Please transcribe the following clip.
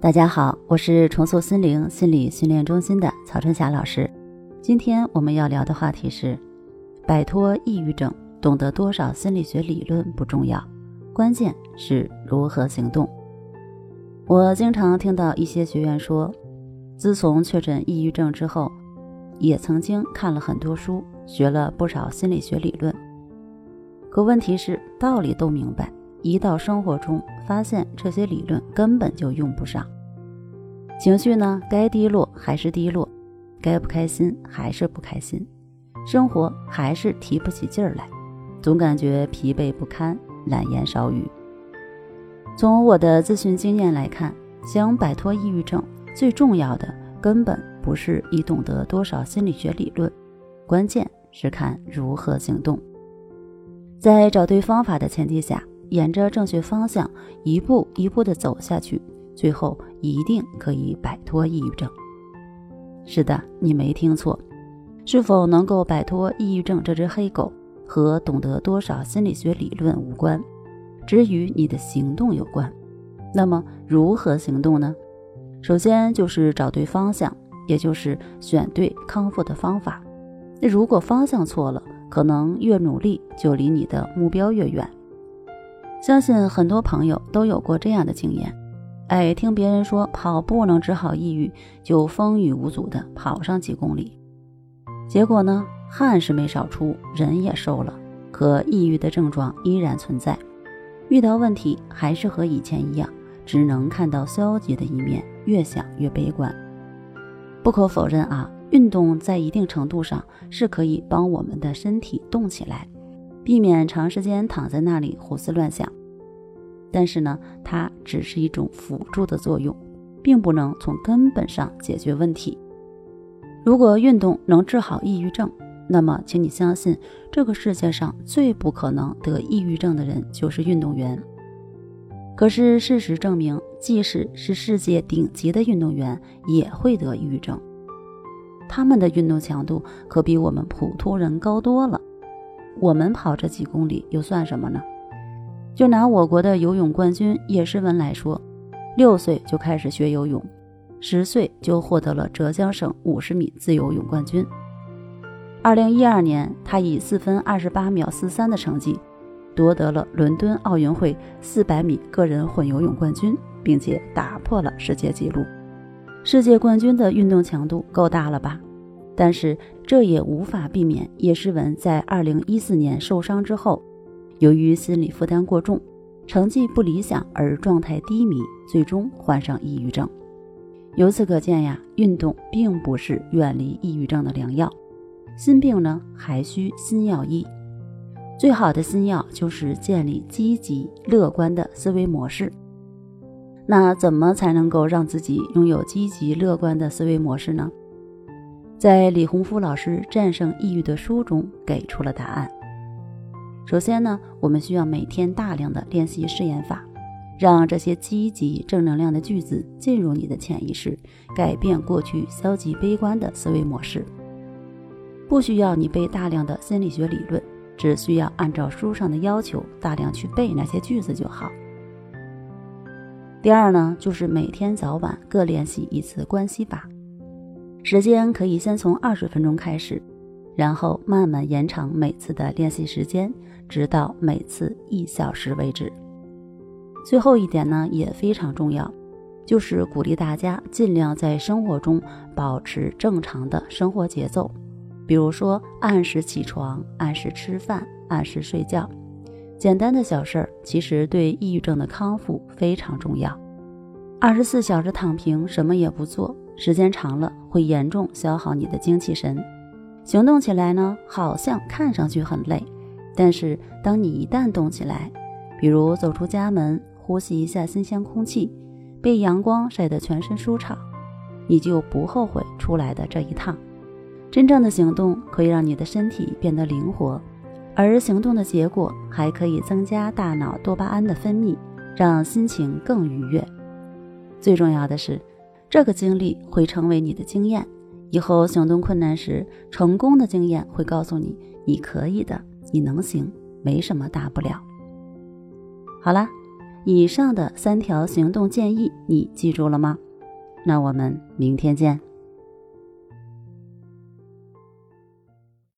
大家好，我是重塑心灵心理训练中心的曹春霞老师。今天我们要聊的话题是：摆脱抑郁症，懂得多少心理学理论不重要，关键是如何行动。我经常听到一些学员说，自从确诊抑郁症之后，也曾经看了很多书，学了不少心理学理论。可问题是，道理都明白。一到生活中，发现这些理论根本就用不上。情绪呢，该低落还是低落，该不开心还是不开心，生活还是提不起劲儿来，总感觉疲惫不堪，懒言少语。从我的咨询经验来看，想摆脱抑郁症，最重要的根本不是你懂得多少心理学理论，关键是看如何行动。在找对方法的前提下。沿着正确方向一步一步地走下去，最后一定可以摆脱抑郁症。是的，你没听错，是否能够摆脱抑郁症这只黑狗，和懂得多少心理学理论无关，只与你的行动有关。那么如何行动呢？首先就是找对方向，也就是选对康复的方法。那如果方向错了，可能越努力就离你的目标越远。相信很多朋友都有过这样的经验，哎，听别人说跑步能治好抑郁，就风雨无阻的跑上几公里，结果呢，汗是没少出，人也瘦了，可抑郁的症状依然存在，遇到问题还是和以前一样，只能看到消极的一面，越想越悲观。不可否认啊，运动在一定程度上是可以帮我们的身体动起来。避免长时间躺在那里胡思乱想，但是呢，它只是一种辅助的作用，并不能从根本上解决问题。如果运动能治好抑郁症，那么请你相信，这个世界上最不可能得抑郁症的人就是运动员。可是事实证明，即使是世界顶级的运动员也会得抑郁症，他们的运动强度可比我们普通人高多了。我们跑这几公里又算什么呢？就拿我国的游泳冠军叶诗文来说，六岁就开始学游泳，十岁就获得了浙江省五十米自由泳冠军。二零一二年，他以四分二十八秒四三的成绩，夺得了伦敦奥运会四百米个人混游泳冠军，并且打破了世界纪录。世界冠军的运动强度够大了吧？但是这也无法避免叶诗文在二零一四年受伤之后，由于心理负担过重，成绩不理想而状态低迷，最终患上抑郁症。由此可见呀，运动并不是远离抑郁症的良药，心病呢还需心药医。最好的心药就是建立积极乐观的思维模式。那怎么才能够让自己拥有积极乐观的思维模式呢？在李洪福老师《战胜抑郁》的书中给出了答案。首先呢，我们需要每天大量的练习试验法，让这些积极正能量的句子进入你的潜意识，改变过去消极悲观的思维模式。不需要你背大量的心理学理论，只需要按照书上的要求大量去背那些句子就好。第二呢，就是每天早晚各练习一次关系法。时间可以先从二十分钟开始，然后慢慢延长每次的练习时间，直到每次一小时为止。最后一点呢也非常重要，就是鼓励大家尽量在生活中保持正常的生活节奏，比如说按时起床、按时吃饭、按时睡觉。简单的小事儿其实对抑郁症的康复非常重要。二十四小时躺平，什么也不做。时间长了会严重消耗你的精气神，行动起来呢好像看上去很累，但是当你一旦动起来，比如走出家门，呼吸一下新鲜空气，被阳光晒得全身舒畅，你就不后悔出来的这一趟。真正的行动可以让你的身体变得灵活，而行动的结果还可以增加大脑多巴胺的分泌，让心情更愉悦。最重要的是。这个经历会成为你的经验，以后行动困难时，成功的经验会告诉你，你可以的，你能行，没什么大不了。好啦，以上的三条行动建议你记住了吗？那我们明天见。